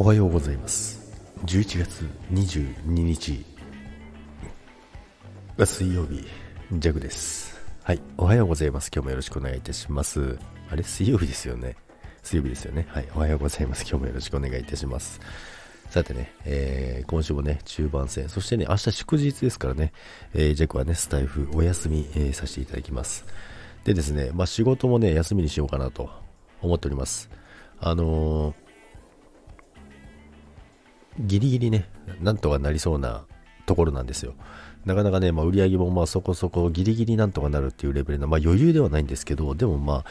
おはようございます。11月22日。水曜日ジャグです。はいおはようございます。今日もよろしくお願いいたします。あれ水曜日ですよね。水曜日ですよね。はいおはようございます。今日もよろしくお願いいたします。さてね、えー、今週もね、中盤戦、そしてね、明日祝日ですからね、えー、ジャックはね、スタイフお休み、えー、させていただきます。でですね、まあ仕事もね、休みにしようかなと思っております。あのーギリギリね、なんとかなりそうなところなんですよ。なかなかね、まあ、売り上げもまあそこそこギリギリなんとかなるっていうレベルの、まあ、余裕ではないんですけど、でもまあ、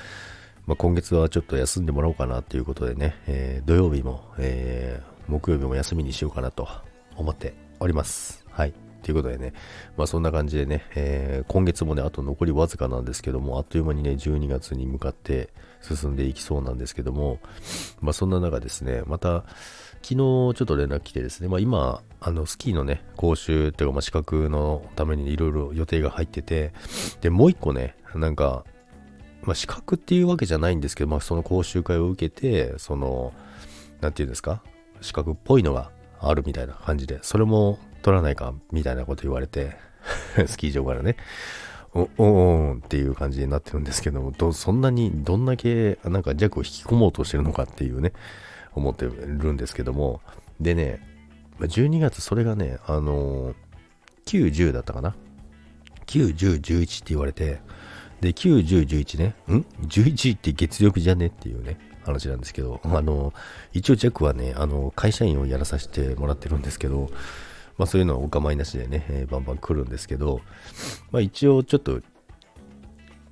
まあ、今月はちょっと休んでもらおうかなということでね、えー、土曜日も、えー、木曜日も休みにしようかなと思っております。はい。ということでね、まあそんな感じでね、えー、今月もね、あと残りわずかなんですけども、あっという間にね、12月に向かって進んでいきそうなんですけども、まあそんな中ですね、また、昨日ちょっと連絡来てですね、まあ、今、あのスキーのね、講習というか、まあ、資格のためにいろいろ予定が入ってて、で、もう一個ね、なんか、まあ、資格っていうわけじゃないんですけど、まあ、その講習会を受けて、その、なんていうんですか、資格っぽいのがあるみたいな感じで、それも取らないかみたいなこと言われて、スキー場からね、おおーっていう感じになってるんですけども、どそんなにどんだけなんか弱を引き込もうとしてるのかっていうね、思ってるんですけども、でね、12月それがね、あのー、9、10だったかな ?9、10、11って言われて、で、9、10、11ね、ん ?11 って月力じゃねっていうね、話なんですけど、あの、一応ジャックはね、あの、会社員をやらさせてもらってるんですけど、まあそういうのはお構いなしでね、えー、バンバン来るんですけど、まあ一応ちょっと、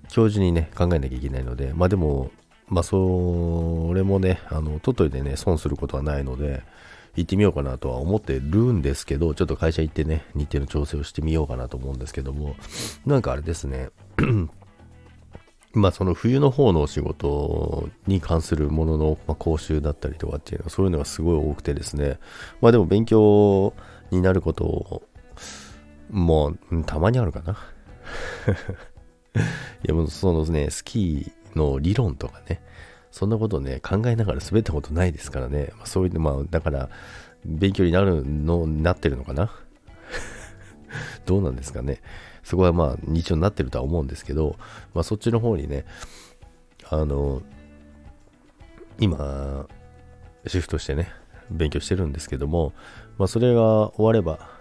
教授にね、考えなきゃいけないので、まあでも、まあ、それもね、あの、といでね、損することはないので、行ってみようかなとは思ってるんですけど、ちょっと会社行ってね、日程の調整をしてみようかなと思うんですけども、なんかあれですね、まあその冬の方のお仕事に関するものの、ま、講習だったりとかっていうのはそういうのがすごい多くてですね、まあでも勉強になることをもうたまにあるかな。いやもうそのね、スキーの理論とかね、そんなことね、考えながら滑ったことないですからね、ま、そういう、まあ、だから、勉強になるのに、なってるのかな どうなんですかね。そこはまあ、日常になってるとは思うんですけど、まあ、そっちの方にね、あの、今、シフトしてね、勉強してるんですけども、まあ、それが終われば、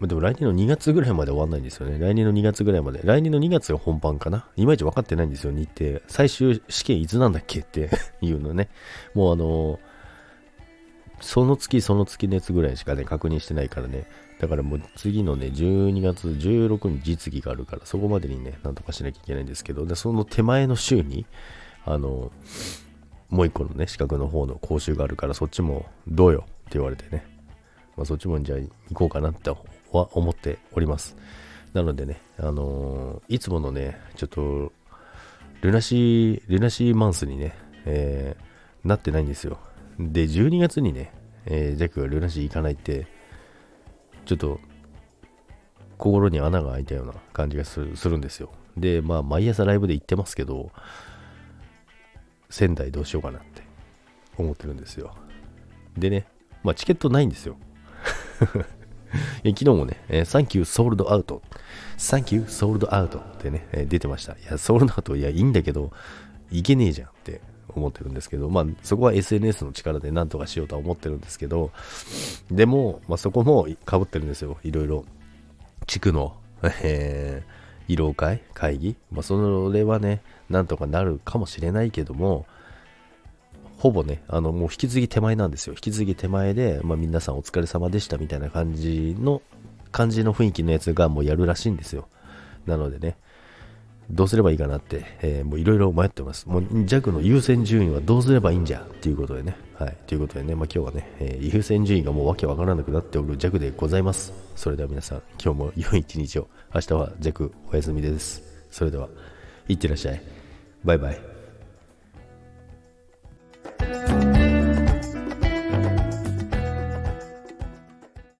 までも来年の2月ぐらいまで終わんないんですよね。来年の2月ぐらいまで。来年の2月が本番かないまいち分かってないんですよ、日程。最終試験いつなんだっけって いうのね。もうあのその月その月熱ぐらいしかね、確認してないからね。だからもう次のね、12月16日実技があるから、そこまでにね、なんとかしなきゃいけないんですけど、で、その手前の週に、あの、もう一個のね、資格の方の講習があるから、そっちもどうよって言われてね。まあ、そっちもじゃあ行こうかなっては思っております。なのでね、あのー、いつものね、ちょっと、ルナシー、ルナシーマンスにね、えー、なってないんですよ。で、12月にね、えー、ジャックがルナシー行かないって、ちょっと、心に穴が開いたような感じがするするんですよ。で、まあ、毎朝ライブで行ってますけど、仙台どうしようかなって思ってるんですよ。でね、まあ、チケットないんですよ。昨日もね、え、サンキューソールドアウト。サンキューソールドアウトってね、え、出てました。いや、ソールドアウト、いや、いいんだけど、いけねえじゃんって思ってるんですけど、まあ、そこは SNS の力でなんとかしようとは思ってるんですけど、でも、まあ、そこも被ってるんですよ。いろいろ。地区の、えー、慰労会会議まあ、それはね、なんとかなるかもしれないけども、ほぼね、あの、もう引き継ぎ手前なんですよ。引き継ぎ手前で、まあ、皆さんお疲れ様でしたみたいな感じの、感じの雰囲気のやつがもうやるらしいんですよ。なのでね、どうすればいいかなって、えー、もういろいろ迷ってます。もう弱の優先順位はどうすればいいんじゃっていうことでね。はい。ということでね、まあ、今日はね、えー、優先順位がもうわけわからなくなっておる弱でございます。それでは皆さん、今日も良い一日を。明日は弱お休みです。それでは、いってらっしゃい。バイバイ。